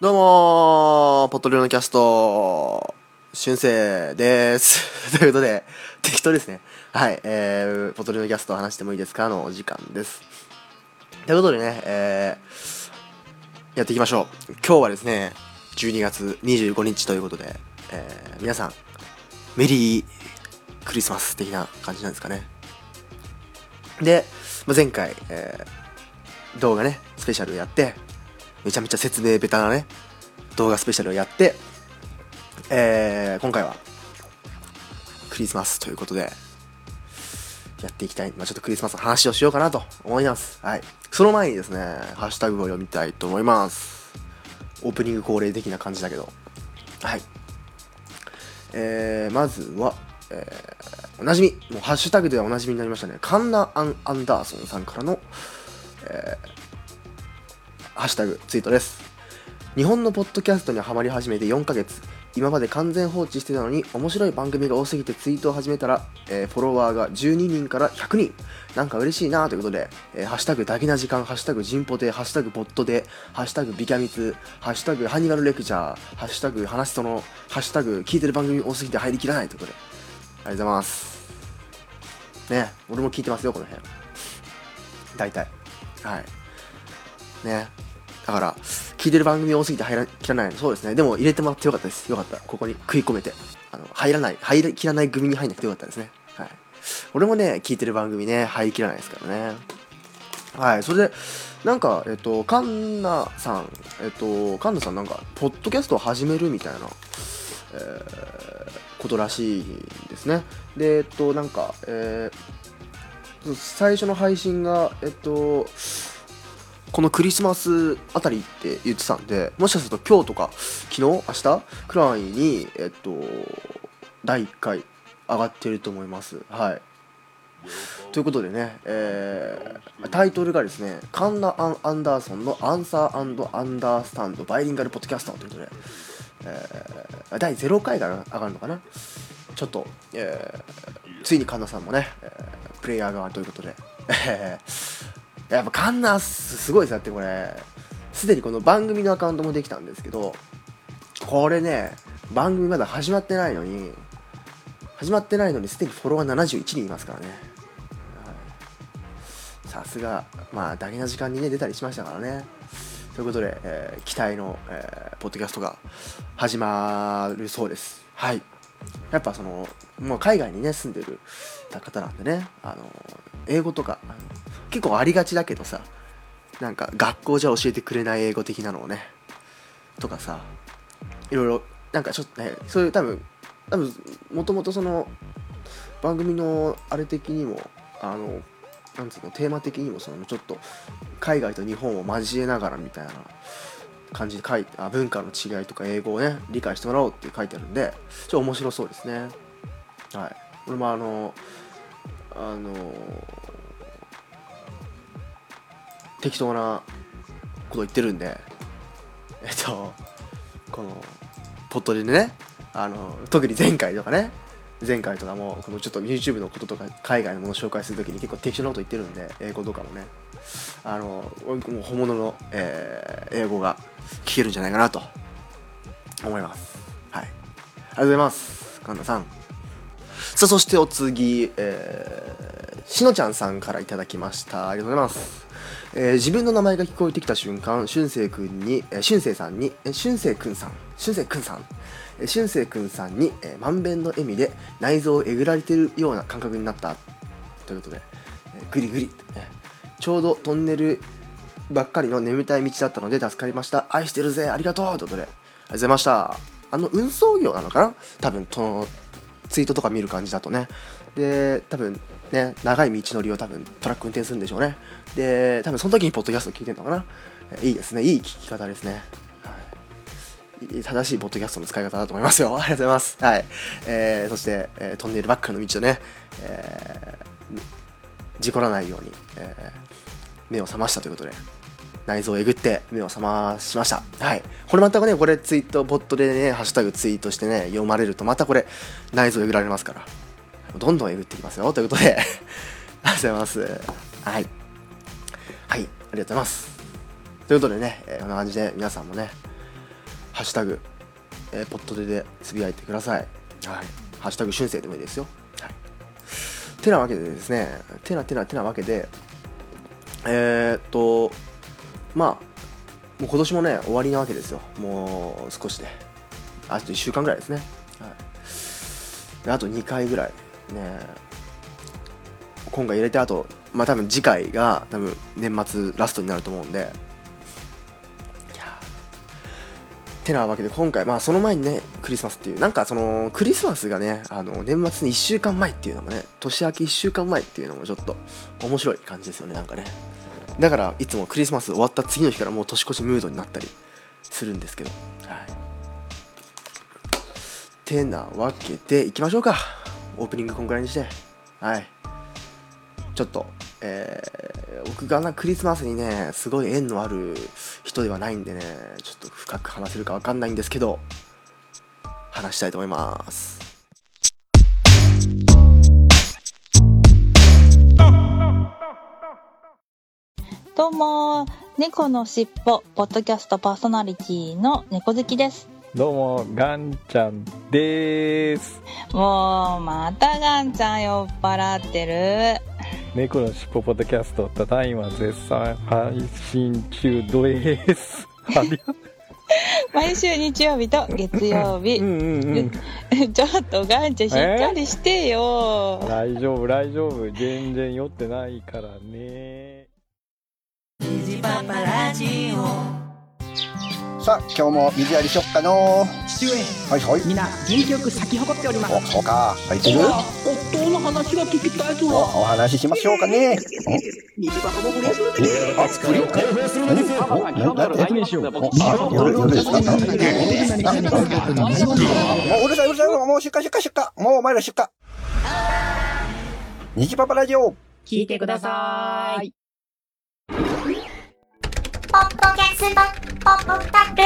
どうも、ポトリオのキャスト、春生です。ということで、適当ですね。はい、えー、ポトリオのキャスト話してもいいですか？のお時間です。ということでね、えー、やっていきましょう。今日はですね、12月25日ということで、えー、皆さん、メリークリスマス的な感じなんですかね。で、まあ、前回、えー、動画ね、スペシャルやって、めちゃめちゃ説明ベタなね、動画スペシャルをやって、えー、今回は、クリスマスということで、やっていきたい。まあ、ちょっとクリスマスの話をしようかなと思います。はい。その前にですね、ハッシュタグを読みたいと思います。オープニング恒例的な感じだけど。はい。えー、まずは、えー、おなじみ、もうハッシュタグではおなじみになりましたね。カンナ・アン・アンダーソンさんからの、えー、ハッシュタグツイートです。日本のポッドキャストにハマり始めて4ヶ月。今まで完全放置してたのに面白い番組が多すぎてツイートを始めたら、えーフォロワーが12人から100人。なんか嬉しいなということで、えーハッシュタグダゲな時間ハッシュタグジンポでハッシュタグボットでハッシュタグビキャミツハッシュタグハニバルレクチャーハッシュタグ話すとのハッシュタグ聞いてる番組多すぎて入りきらないということで。ありがとうございます。ね俺も聞いてますよこの辺。大体。はい。ね。だから聞いてる番組多すぎて入らきらないそうですね。でも入れてもらってよかったです。よかった。ここに食い込めて。あの入らない入りきらない組に入んなくてよかったですね。はい。俺もね聞いてる番組ね入りきらないですからね。はい。それでなんかえっとカンナさんえっとカンナさんなんかポッドキャストを始めるみたいなえーことらしいんですね。でえっとなんかえー最初の配信がえっとこのクリスマスあたりって言ってたんでもしかすると今日とか昨日明日くらいにえっと第1回上がってると思います。はい。ということでね、えータイトルがですねカンナ・アン・アンダーソンの「アンサーアンダースタンドバイリンガルポッドキャスト」ということで、えー第0回が上がるのかな？ちょっと、えーついにカンナさんもね、えープレイヤー側ということで、やっぱカンナすすごいですだってこれすでにこの番組のアカウントもできたんですけどこれね番組まだ始まってないのに始まってないのにすでにフォロワー71人いますからね。さすがまあ大事な時間にね出たりしましたからね。ということで、えー期待の、えーポッドキャストが始まるそうです。はい。やっぱその、もう海外にね住んでる方なんでねあの英語とか結構ありがちだけどさなんか学校じゃ教えてくれない英語的なのをねとかさいろいろなんかちょっとねそういう多分多分もともとその番組のあれ的にもあのなんつうのテーマ的にもそのちょっと海外と日本を交えながらみたいな感じで書いてあ文化の違いとか英語をね理解してもらおうって書いてあるんでちょっと面白そうですね。はい。俺もあのあの適当なこと言ってるんで えっとこのポットでねあの特に前回とかね前回とかもこのちょっと YouTube のこととか海外のものを紹介するときに結構適当なこと言ってるんで英語とかもね。あのう本物の、えー英語が聞けるんじゃないかなと。思います。はい。ありがとうございます。神田さん。さあそしてお次、えー、しのちゃんさんからいただきました。ありがとうございます、えー自分の名前が聞こえてきた瞬間しゅんせいくんに、えー、しゅんせいさんにえーしゅんせいくんさん。しゅんせいくんさん。えーしゅんせいくんさんに、えー、満遍の笑みで内臓をえぐられてるような感覚になった。ということで、えーグリグリってね。ちょうどトンネルばっかりの眠たい道だったので助かりました。愛してるぜ。ありがとう。ということでありがとうございました。あの運送業なのかな？多分そのツイートとか見る感じだとね。で多分ね長い道のりを多分トラック運転するんでしょうね。で多分その時にポッドキャスト聞いてるのかな？いいですね。いい聞き方ですね。はい。正しいポッドキャストの使い方だと思いますよ。ありがとうございます。はい。えー、そして、えートンネルばっかの道をね、えー事故らないように、えー目を覚ましたということで、内臓をえぐって目を覚ましました。はい。これまたね、これツイート、ボットでね、ハッシュタグツイートしてね、読まれると、またこれ、内臓えぐられますから、どんどんえぐっていきますよ。ということで、ありがとうございます。はい。はい。ありがとうございます。ということでね、えーこんな感じで皆さんもね、ハッシュタグ、えー、ポットででつぶやいてください。はい。ハッシュタグ春生でもいいですよ。はい。てなわけでですね、てなてなてなわけで、えー、っと、まあ、もう今年もね、終わりなわけですよ。もう少しで。あと1週間ぐらいですね。はい。あと2回ぐらい。ね今回入れてあと、まあ多分次回が多分年末ラストになると思うんで、てなわけで今回まあその前にねクリスマスっていうなんかそのクリスマスがねあの年末に1週間前っていうのもね年明け1週間前っていうのもちょっと面白い感じですよねなんかね。だからいつもクリスマス終わった次の日からもう年越しムードになったりするんですけど。はい。てなわけでいきましょうか。オープニングこんぐらいにして。はい。ちょっとえー、僕がなクリスマスにねすごい縁のある人ではないんでねちょっと深く話せるか分かんないんですけど話したいと思います。どうも猫のしっぽポッドキャストパーソナリティの猫好きです。どうもガンちゃんです。もうまたガンちゃん酔っ払ってる猫のしっぽポッドキャスト、ただいま絶賛配信中です。毎週日曜日と月曜日。うんうんうん、ちょっとガンちゃんしっかりしてよ。大丈夫、大丈夫。全然酔ってないからね。パパラジオさあ今日も水やりしよっかの。父上はいはい。みんな元気よく咲き誇っております。おそうか。咲いてる？夫の話が聞きたいぞ。おお話ししましょうかね。水パパも不倫するであ不倫何しよう夜夜ですかもううるさいうるさいもう出荷出荷出荷もうお前ら出荷虹パパラジオ聞いてくださいポッドキャスト、ポッドタク、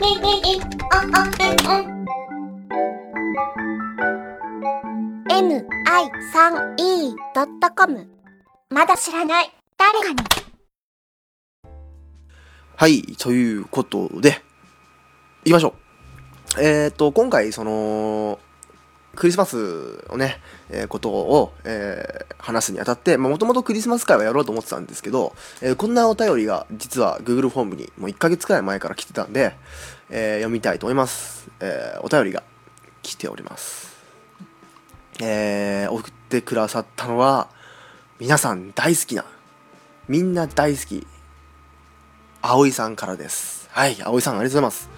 ミミミ、オンオンオン。mi3e.com まだ知らない誰かにはいということでいきましょうえっ、ー、と今回そのクリスマスをね、えー、ことを、えー、話すにあたって、もともとクリスマス会はやろうと思ってたんですけど、えー、こんなお便りが実は Google フォームにもう1ヶ月くらい前から来てたんで、え読みたいと思います。えお便りが来ております。え送ってくださったのは、皆さん大好きな、みんな大好き、葵さんからです。はい、葵さんありがとうございます。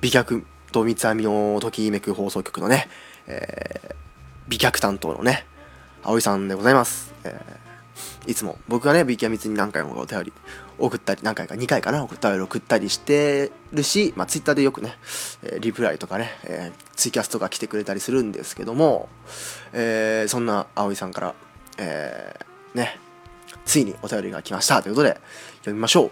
美脚と三つ編みのときめく放送局のね、えー、美脚担当のね、葵さんでございます。えー、いつも僕がね、美脚密に何回もお便り送ったり、何回か、2回かな、お便り送ったりしてるし、まあ、ツイッターでよくね、え、リプライとかね、えー、ツイキャスとか来てくれたりするんですけども、えー、そんな葵さんから、えー、ね、ついにお便りが来ましたということで、読みましょう。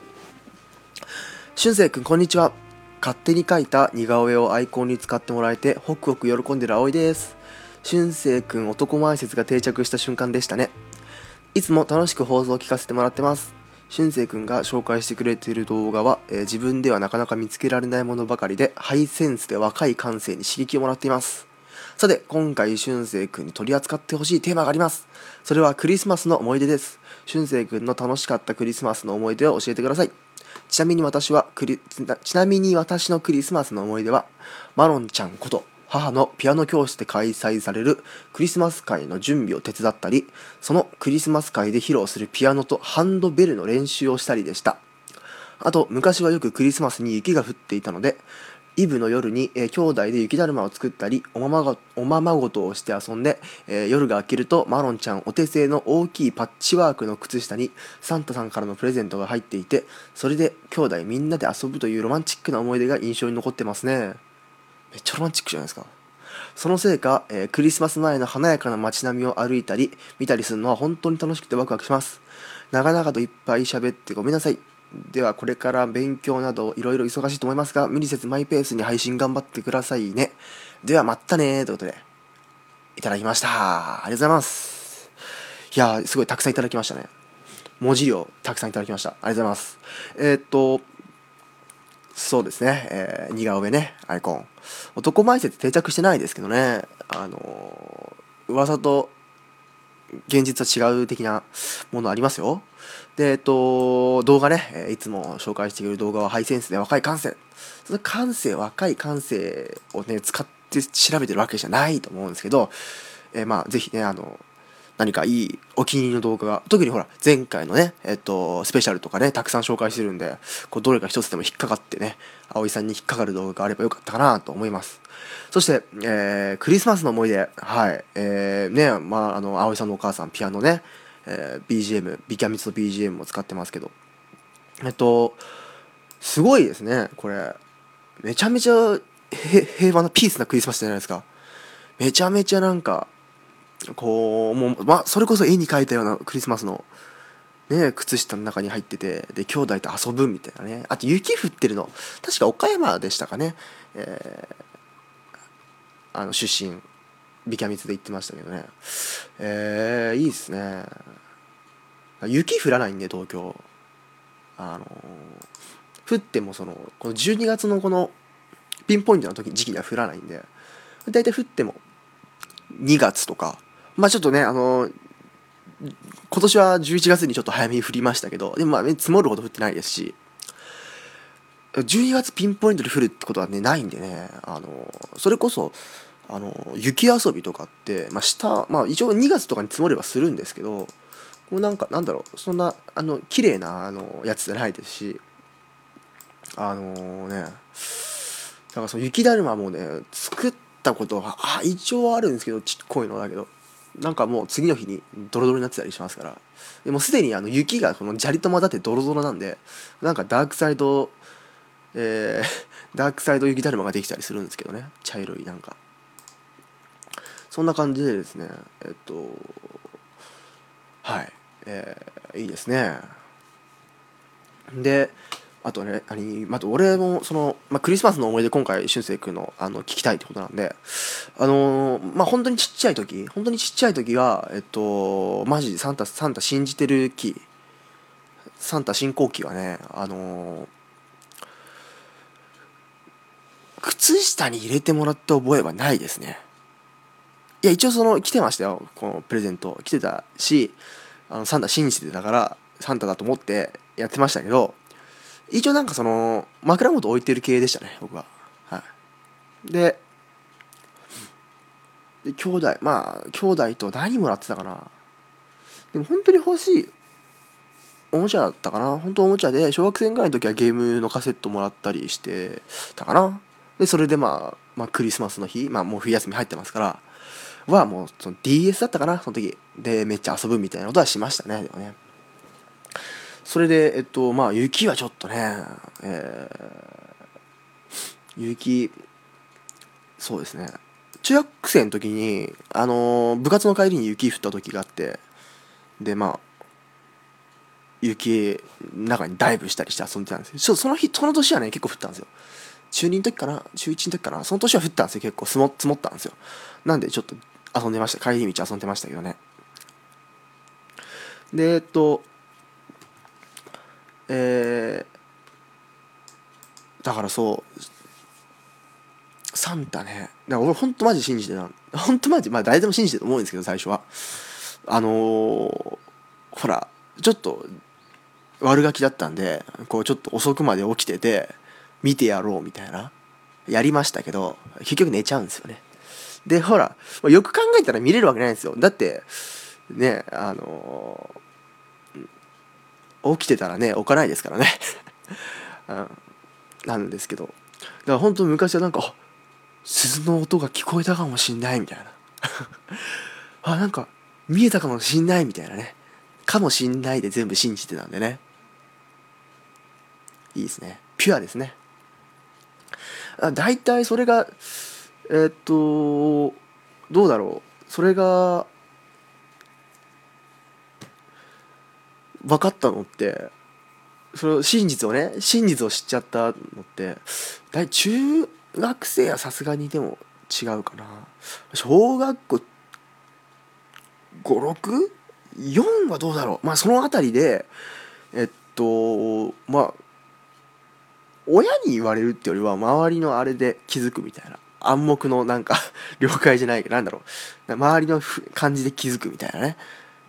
しゅんせいくん、こんにちは。勝手に描いた似顔絵をアイコンに使ってもらえてホクホク喜んでる葵です。俊生くん男前説が定着した瞬間でしたね。いつも楽しく放送を聞かせてもらってます。俊生くんが紹介してくれている動画は、えー、自分ではなかなか見つけられないものばかりでハイセンスで若い感性に刺激をもらっています。さて今回俊生くんに取り扱ってほしいテーマがあります。それはクリスマスの思い出です。俊生くんの楽しかったクリスマスの思い出を教えてください。ちなみに私はクリ、ちなみに私のクリスマスの思い出は、マロンちゃんこと母のピアノ教室で開催されるクリスマス会の準備を手伝ったり、そのクリスマス会で披露するピアノとハンドベルの練習をしたりでした。あと、昔はよくクリスマスに雪が降っていたので、イブの夜に、えー、兄弟で雪だるまを作ったりおままごおままごとをして遊んで、えー、夜が明けるとマロンちゃんお手製の大きいパッチワークの靴下にサンタさんからのプレゼントが入っていてそれで兄弟みんなで遊ぶというロマンチックな思い出が印象に残ってますね。めっちゃロマンチックじゃないですか。そのせいか、えー、クリスマス前の華やかな街並みを歩いたり見たりするのは本当に楽しくてワクワクします。長々といっぱい喋ってごめんなさい。ではこれから勉強などいろいろ忙しいと思いますが無理せずマイペースに配信頑張ってくださいね。ではまたねということでいただきました。ありがとうございます。いやすごいたくさんいただきましたね。文字量たくさんいただきました。ありがとうございます。えー、っとそうですね、えー似顔絵ね。アイコン。男前説定着してないですけどね。あのー噂と現実は違う的なものありますよ。でえっと動画ね、いつも紹介している動画はハイセンスで若い感性。その感性若い感性をね使って調べてるわけじゃないと思うんですけど、えーまあぜひねあの何かいいお気に入りの動画が特にほら前回のねえっとスペシャルとかねたくさん紹介してるんでこうどれか一つでも引っかかってね葵さんに引っかかる動画があればよかったかなと思います。そして、えークリスマスの思い出。はい。えー、ねまああの葵さんのお母さんピアノね、えー BGM ビキャミツの BGM も使ってますけど。えっとすごいですねこれ。めちゃめちゃ平和なピースなクリスマスじゃないですか。めちゃめちゃなんかこうもう、まあ、それこそ絵に描いたようなクリスマスの、ね、靴下の中に入っててで兄弟と遊ぶみたいなね。あと雪降ってるの。確か岡山でしたかね、えーあの出身。ビキャミツで言ってましたけどね。えー、いいですね。雪降らないんで東京。あの降ってもそのこの12月のこのピンポイントの時時期には降らないんで大体降っても2月とか。まあちょっとねあの今年は11月にちょっと早めに降りましたけどでもまあ積もるほど降ってないですし。12月ピンポイントで降るってことはねないんでね。あのそれこそあの雪遊びとかって、まあ、下、まあ、一応2月とかに積もればするんですけどこうなんかなんだろうそんなあの綺麗なあのやつじゃないですしあのねだからその雪だるまもね作ったことはあ一応あるんですけどちっこいのだけどなんかもう次の日にドロドロになってたりしますから。でもすでにあの雪がこの砂利と混ざってドロドロなんでなんかダークサイドえー、ダークサイド雪だるまができたりするんですけどね。茶色いなんか。そんな感じでですねえっとはいえー、いいですね。であとね何あと俺もその、まあ、クリスマスの思い出今回俊く君のあの聞きたいってことなんであのーまあ本当にちっちゃい時本当にちっちゃい時はえっとマジサンタサンタ信じてる期サンタ信仰期はねあのー靴下に入れてもらった覚えはないですね。いや一応その来てましたよ。このプレゼント。来てたしあのサンタ信じてたからサンタだと思ってやってましたけど一応なんかその枕元置いてる系でしたね僕は。はい。でで兄弟まあ兄弟と何もらってたかな。でも本当に欲しいおもちゃだったかな。本当おもちゃで小学生ぐらいの時はゲームのカセットもらったりしてたかな。でそれでまあ、まあ、クリスマスの日まあもう冬休み入ってますからはもうその DS だったかなその時。でめっちゃ遊ぶみたいなことはしましたねでもね。それでえっとまあ雪はちょっとねえー雪そうですね。中学生の時にあのー部活の帰りに雪降った時があってでまあ雪中にダイブしたりして遊んでたんですよ。ちょその日その年はね結構降ったんですよ。中2の時かな中1の時かなその年は降ったんですよ結構。積も積もったんですよ。なんでちょっと遊んでました。帰り道遊んでましたけどね。でえっとえー、だからそうサンタね。だから俺ほんとマジ信じてた。ほんとマジまあ誰でも信じてると思うんですけど最初は。あのーほらちょっと悪ガキだったんでこうちょっと遅くまで起きてて見てやろうみたいな。やりましたけど結局寝ちゃうんですよね。でほらよく考えたら見れるわけないんですよ。だってねあのー起きてたらね置かないですからね、うん、なんですけど。だから本当昔はなんか鈴の音が聞こえたかもしんないみたいな。あなんか見えたかもしんないみたいなね。かもしんないで全部信じてたんでね。いいですね。ピュアですね。あ大体それがえーっとどうだろう。それが分かったのってそれを真実をね真実を知っちゃったのって大中学生はさすがにでも違うかな。小学校 56?4 はどうだろう。まあその辺りでえっとまあ親に言われるってよりは周りのあれで気づくみたいな。暗黙のなんか 了解じゃないなんだろう。周りの感じで気づくみたいなね。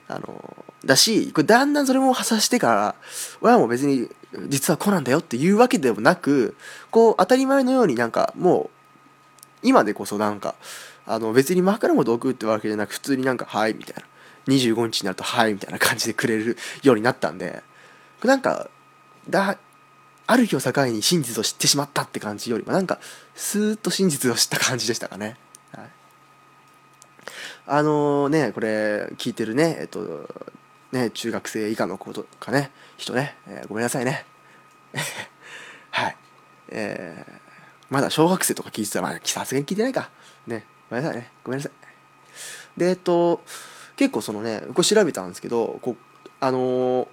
あのだしこれだんだんそれも発してから親も別に実はこうなんだよっていうわけでもなくこう当たり前のようになんかもう今でこそなんかあの別に枕元置くってわけじゃなく普通になんか「はい」みたいな。25日になると「はい」みたいな感じでくれるようになったんでなんかだある日を境に真実を知ってしまったって感じよりもなんかスーッと真実を知った感じでしたかね。はい、あのねこれ聞いてるねえっとね中学生以下の子とかね人ね、えーごめんなさいね。はい。えーまだ小学生とか聞いてたら、まあ、さすがに聞いてないか。ね。ごめんなさいね。ごめんなさい。で、えっと、結構そのね、これ調べたんですけど、こ、あのー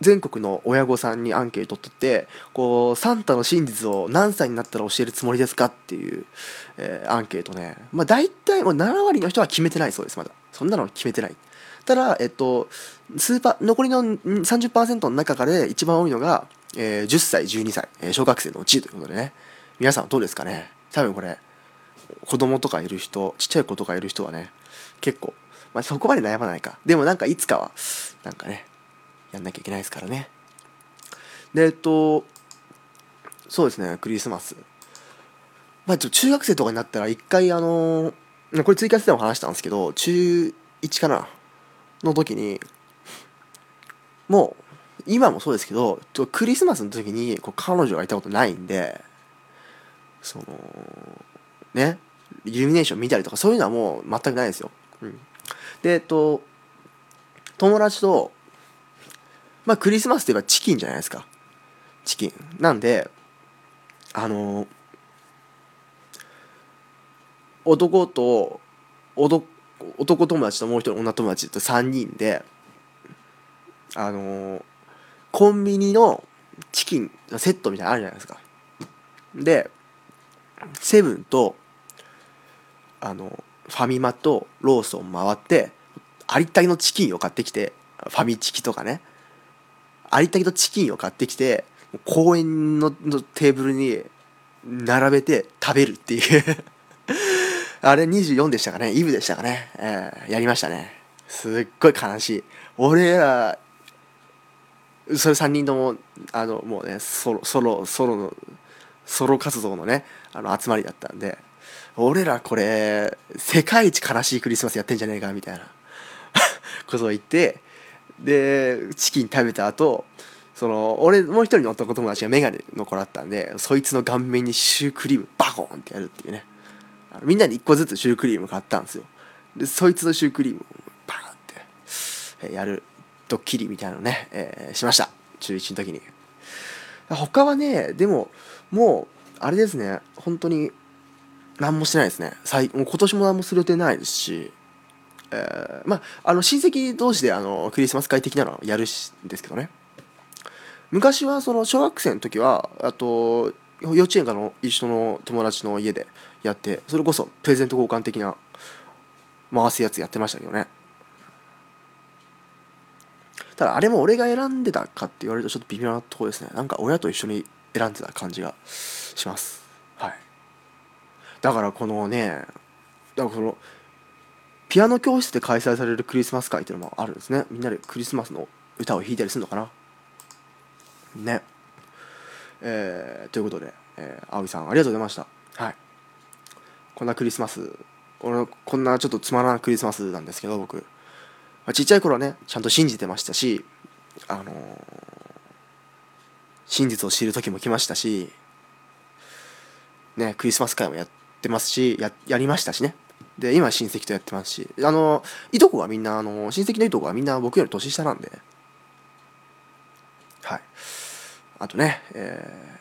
全国の親御さんにアンケート取ってこうサンタの真実を何歳になったら教えるつもりですかっていう、えーアンケートね。まあ大体もう7割の人は決めてないそうですまだ。そんなの決めてない。ただえっとスーパー残りの30%の中から一番多いのが、えー10歳12歳、えー小学生のうちということでね。皆さんどうですかね？多分これ子供とかいる人ちっちゃい子とかいる人はね結構、まあ、そこまで悩まないか。でもなんかいつかはなんかねやんなきゃいけないですからね。でえっとそうですねクリスマス。まあちょ中学生とかになったら一回あのこれ追加しても話したんですけど中1かなの時にもう今もそうですけどクリスマスの時にこう彼女がいたことないんでそのねイルミネーション見たりとかそういうのはもう全くないですよ、うん、でえっと友達とまあクリスマスといえばチキンじゃないですか。チキン。なんであの男と男男友達ともう一人女友達と3人であのコンビニのチキンのセットみたいなのあるじゃないですか。でセブンとあのファミマとローソン回ってありったけのチキンを買ってきてファミチキとかね。ありったけのチキンを買ってきて公園のテーブルに並べて食べるっていう。あれ24でしたかね？イブでしたかね、えーやりましたね。すっごい悲しい。俺らそれ3人ともあのもうねソロソロソロのソロ活動のねあの集まりだったんで俺らこれ世界一悲しいクリスマスやってんじゃねえかみたいな ことを言ってでチキン食べた後その俺もう一人の男友達がメガネの子だったんでそいつの顔面にシュークリームバコーンってやるっていうね。みんなに1個ずつシュークリーム買ったんですよ。でそいつのシュークリームをバーンってやるドッキリみたいなのね、えーしました。中1の時に。他はねでももうあれですね。本当に何もしてないですね。最もう今年も何もする予定ないですし。えーまああの親戚同士であのクリスマス会的なのをやるしんですけどね。昔はその小学生の時はあと幼稚園からの一緒の友達の家でやってそれこそプレゼント交換的な回すやつやってましたけどね。ただあれも俺が選んでたかって言われるとちょっと微妙なとこですね。なんか親と一緒に選んでた感じがします。はい。だからこのねだからこのピアノ教室で開催されるクリスマス会っていうのもあるんですね。みんなでクリスマスの歌を弾いたりするのかな？ね。えーということで、えー、葵さんありがとうございました。はい。こんなクリスマス俺こんなちょっとつまらないクリスマスなんですけど僕、まあ、ちっちゃい頃はねちゃんと信じてましたしあのー真実を知る時も来ましたしねクリスマス会もやってますしややりましたしね。で今親戚とやってますしあのいとこはみんなあの親戚のいとこはみんな僕より年下なんで。はい。あとね、えー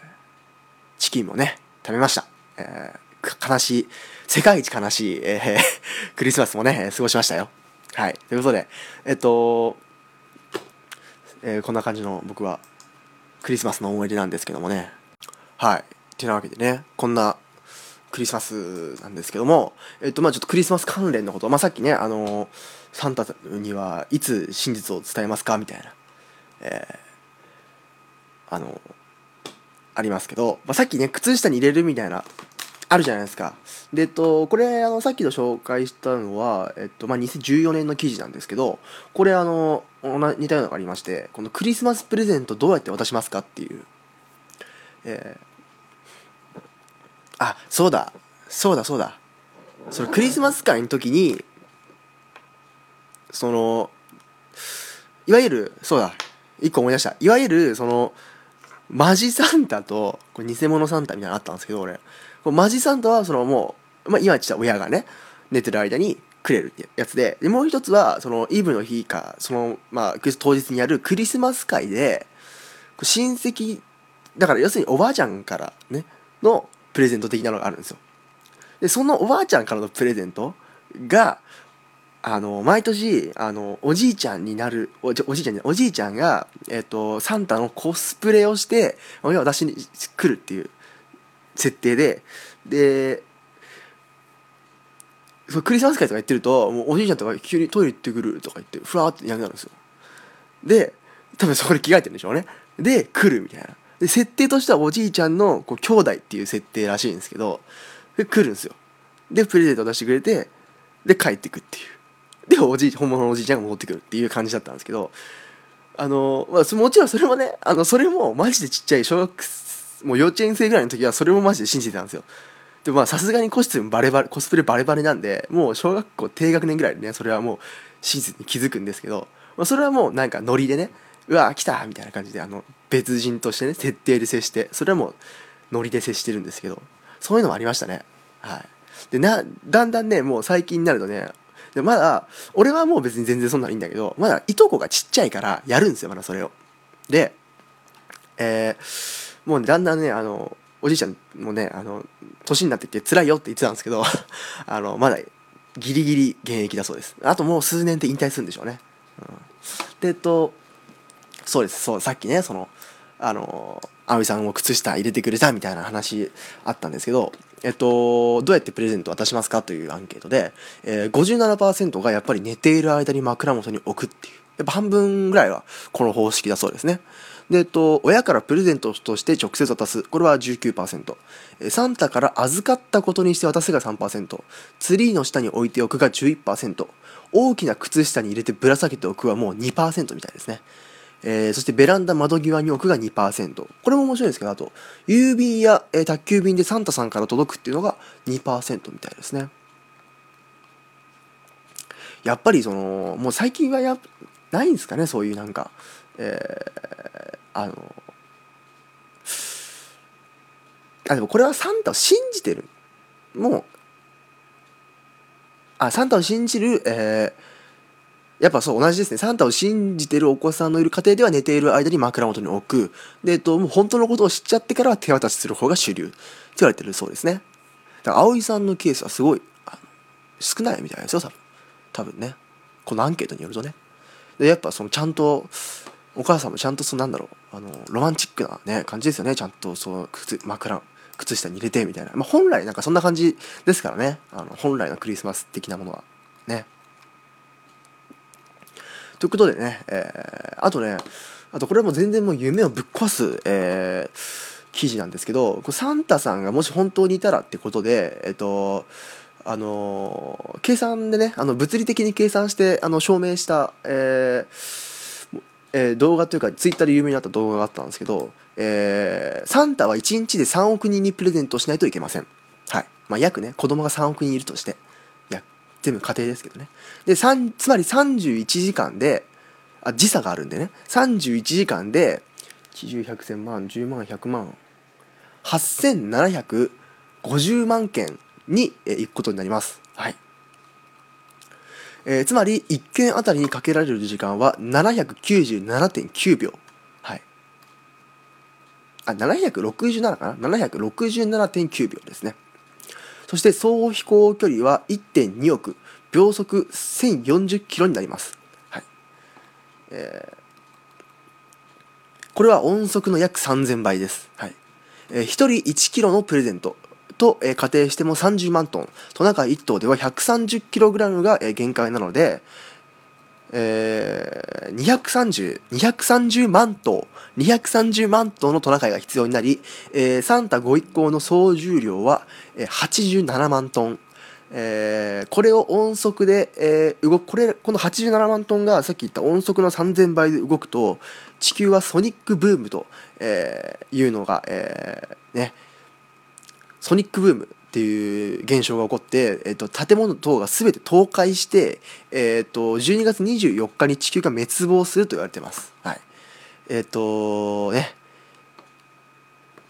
チキンもね食べました、えー悲しい世界一悲しい、えー クリスマスもね過ごしましたよ。はい。ということでえっと、えーこんな感じの僕はクリスマスの思い出なんですけどもね。はい。てなわけでねこんなクリスマスなんですけども、えっとまあ、ちょっとクリスマス関連のこと、まあ、さっきね、あのサンタにはいつ真実を伝えますかみたいな、えーあのありますけど、まあ、さっきね靴下に入れるみたいなあるじゃないですか。でえっとこれあのさっきの紹介したのは、えっとまあ、2014年の記事なんですけどこれあの似たようなのがありましてこのクリスマスプレゼントどうやって渡しますかっていうえーあそうだ。そうだそうだ。そのクリスマス会の時にそのいわゆるそうだ。一個思い出した。いわゆるそのマジサンタとこれ偽物サンタみたいなのあったんですけど俺。こマジサンタはそのもう、まあ、今言った親がね寝てる間にくれるってやつで。でもう一つはそのイブの日かその、まあ、当日にやるクリスマス会で親戚だから要するにおばあちゃんからねのプレゼント的なのがあるんですよ。でそのおばあちゃんからのプレゼントがあの毎年あのおじいちゃんになるおじおじいちゃんおじいちゃんが、えっとサンタのコスプレをして私に来るっていう設定ででそクリスマス会とか言ってるともうおじいちゃんとか急にトイレ行ってくるとか言ってふわーってやめなるんですよ。で多分そこで着替えてるんでしょうね。で来るみたいな。で設定としてはおじいちゃんのこう兄弟っていう設定らしいんですけどで来るんですよ。でプレゼント出してくれてで帰ってくっていう。でおじい本物のおじいちゃんが戻ってくるっていう感じだったんですけどあの、まあ、もちろんそれもねあのそれもマジでちっちゃい小学もう幼稚園生ぐらいの時はそれもマジで信じてたんですよ。でまあさすがにコスチュームバレバレコスプレバレバレなんでもう小学校低学年ぐらいでねそれはもう真実に気づくんですけど、まあ、それはもうなんかノリでねうわ来たみたいな感じであの別人としてね設定で接してそれはもうノリで接してるんですけどそういうのもありましたね。はい。でなだんだんねもう最近になるとねでまだ俺はもう別に全然そんなのいいんだけどまだいとこがちっちゃいからやるんですよまだそれを。でえー、もうだんだんねあのおじいちゃんもねあの年になってきて辛いよって言ってたんですけど あのまだギリギリ現役だそうです。あともう数年で引退するんでしょうね、うん、でえっとそうですそうさっきねそのあの葵さんを靴下入れてくれたみたいな話あったんですけどえっと、どうやってプレゼント渡しますかというアンケートで、えー、57%がやっぱり寝ている間に枕元に置くっていう。やっぱ半分ぐらいはこの方式だそうですね。で、えっと、親からプレゼントとして直接渡す。これは19%。サンタから預かったことにして渡すが3%。ツリーの下に置いておくが11%。大きな靴下に入れてぶら下げておくはもう2%みたいですね。えー、そしてベランダ窓際に置くが2%。これも面白いですけど、あと、郵便や、えー、宅急便でサンタさんから届くっていうのが2%みたいですね。やっぱりその、もう最近はやないんですかね、そういうなんか、えー、あの、あ、でもこれはサンタを信じてる。もう、あ、サンタを信じる、えー、やっぱそう同じですね。サンタを信じてるお子さんのいる家庭では寝ている間に枕元に置く。で、えっと、もう本当のことを知っちゃってからは手渡しする方が主流って言われてるそうですね。だから葵さんのケースはすごいあの少ないみたいですよ、多分。多分ね。このアンケートによるとね。で、やっぱそのちゃんと、お母さんもちゃんとそのなんだろう、あの、ロマンチックなね、感じですよね。ちゃんとその靴、枕、靴下に入れてみたいな。まあ本来なんかそんな感じですからね。あの、本来のクリスマス的なものは。ね。ということでね、えー、あとね、あとこれも全然もう夢をぶっ壊す、えー、記事なんですけど、サンタさんがもし本当にいたらってことで、えっ、と、あの計算でね、あの物理的に計算してあの証明した、えーえー、動画というか、ツイッターで有名になった動画があったんですけど、えー、サンタは1日で3億人にプレゼントしないといけません。はい。まあ、約ね、子供が3億人いるとして。全部家庭ですけどね。で、つまり31時間で、あ、時差があるんでね、31時間で、90、100、1000万、10万、100万、8750万件に、え行くことになります。はい。えー、つまり、1件あたりにかけられる時間は797.9秒。はい。あ、767かな ?767.9 秒ですね。そして総飛行距離は1.2億秒速1040キロになります、はい。えー、これは音速の約3000倍です、はい。えー、1人1キロのプレゼントと、えー、仮定しても30万トン。トナカイ1頭では 130kg が、えー、限界なので、えー、230、230万頭、230万頭のトナカイが必要になり、えー、サンタご一行の総重量は、えー、87万トン。えー、これを音速で、えー、動く、これ、この87万トンがさっき言った音速の3000倍で動くと、地球はソニックブームと、えー、いうのが、えー、ね、ソニックブームっていう現象が起こって、えーと、建物等が全て倒壊して、えーと、12月24日に地球が滅亡すると言われてます。はい、えっ、ー、とね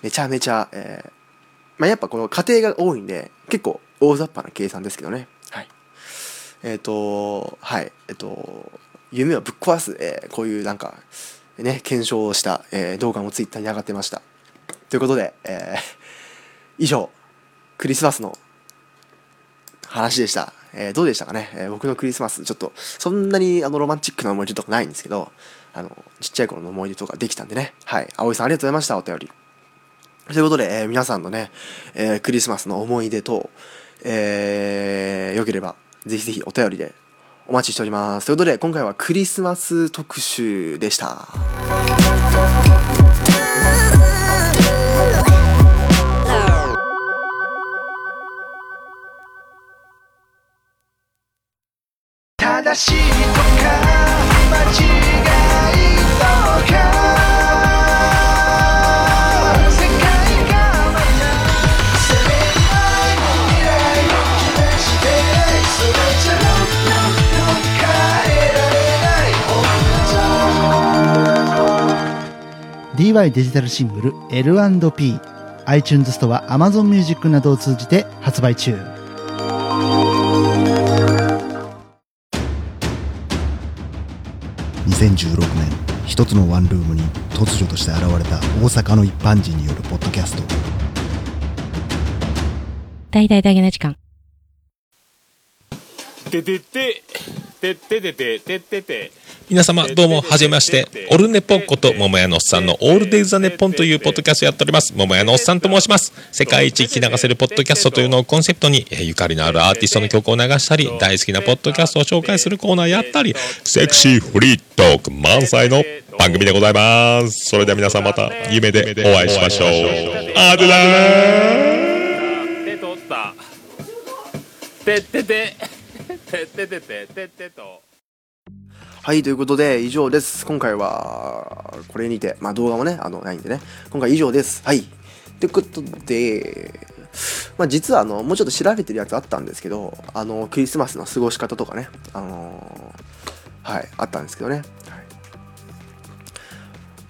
めちゃめちゃ、えーまあ、やっぱこの家庭が多いんで結構大雑把な計算ですけどね。はい、えっ、ー、とはいえっ、ー、と夢をぶっ壊す、え、こういうなんかね検証をした、え、動画もツイッターに上がってました。ということで、え、以上クリスマスの話でした。えー、どうでしたかね、えー、僕のクリスマス、ちょっと、そんなにあのロマンチックな思い出とかないんですけど、あの、ちっちゃい頃の思い出とかできたんでね。はい。葵さんありがとうございました、お便り。ということで、えー、皆さんのね、えー、クリスマスの思い出と、えー、よければ、ぜひぜひお便りでお待ちしております。ということで、今回はクリスマス特集でした。正しいとか間違いとか世界がまた責めない未来を期待してないそれじゃ DY デジタルシングル L&P iTunes ストア Amazon Music などを通じて発売中。2016年一つのワンルームに突如として現れた大阪の一般人によるポッドキャスト。大々大げな時間。てててててててててて皆様どうもはじめましてオルネポこと桃屋のおっさんの「オールデイズ・ザ・ネポン」というポッドキャストやっております。桃屋のおっさんと申します。世界一聞き流せるポッドキャストというのをコンセプトにゆかりのあるアーティストの曲を流したり大好きなポッドキャストを紹介するコーナーやったりセクシーフリートーク満載の番組でございます。それでは皆さんまた夢でお会いしましょう。あでだー。手取った。てってててってててててと。はい、ということで、以上です。今回は、これにて、まあ動画もね、あの、ないんでね、今回以上です。はい。ということで、まあ実はあの、もうちょっと調べてるやつあったんですけど、あの、クリスマスの過ごし方とかね、あのー、はい、あったんですけどね。はい。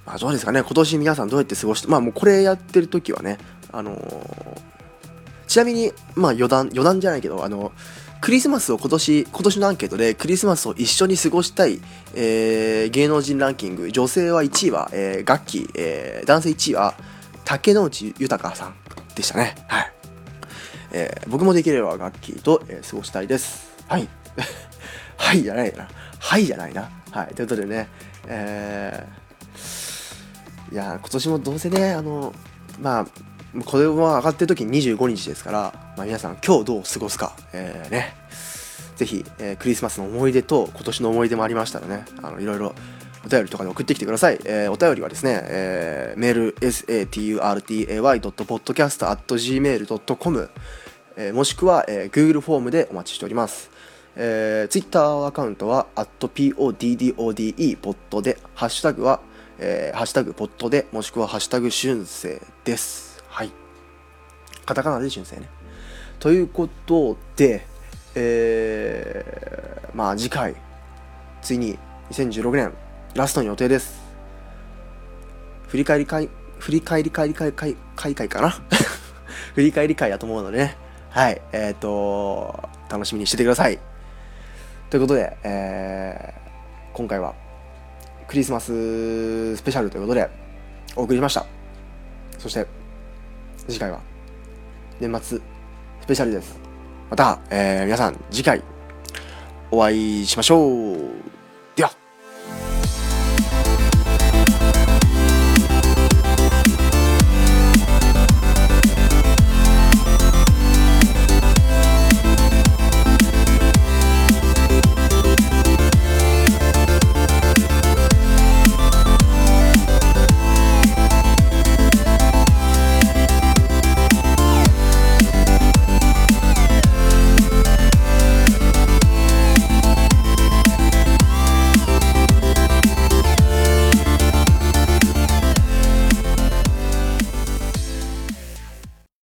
まあどうですかね、今年皆さんどうやって過ごして、まあもうこれやってる時はね、あのー、ちなみに、まあ余談、余談じゃないけど、あのクリスマスを今年、今年のアンケートでクリスマスを一緒に過ごしたい、えー、芸能人ランキング、女性は1位は、えー、ガッキー、えー、男性1位は竹野内豊さんでしたね。はい。えー、僕もできればガッキーと、えー、過ごしたいです。はい。はいじゃないな。はいじゃないな。はい。ということでね、えー、いや、今年もどうせね、あの、まあ、これは上がってる時に25日ですから、まあ、皆さん今日どう過ごすか、えー、ね、ぜひ、えー、クリスマスの思い出と今年の思い出もありましたらね、あのいろいろお便りとかで送ってきてください。えー、お便りはですね、えー、メール saturday.podcast.gmail.com、えー、もしくは、えー、Google フォームでお待ちしております。えー、Twitter アカウントは @poddode ポットで、ハッシュタグは、えー、ハッシュタグポットで、もしくはハッシュタグ春生です。カタカナで純正ね。ということで、えー、まあ次回、ついに2016年ラストの予定です。振り返り会、振り返り会会会会会かな？振り返り会だと思うのでね。はい。えっ、ー、と、楽しみにしててください。ということで、えー、今回はクリスマススペシャルということでお送りしました。そして、次回は年末スペシャルです。また、えー、皆さん次回お会いしましょう。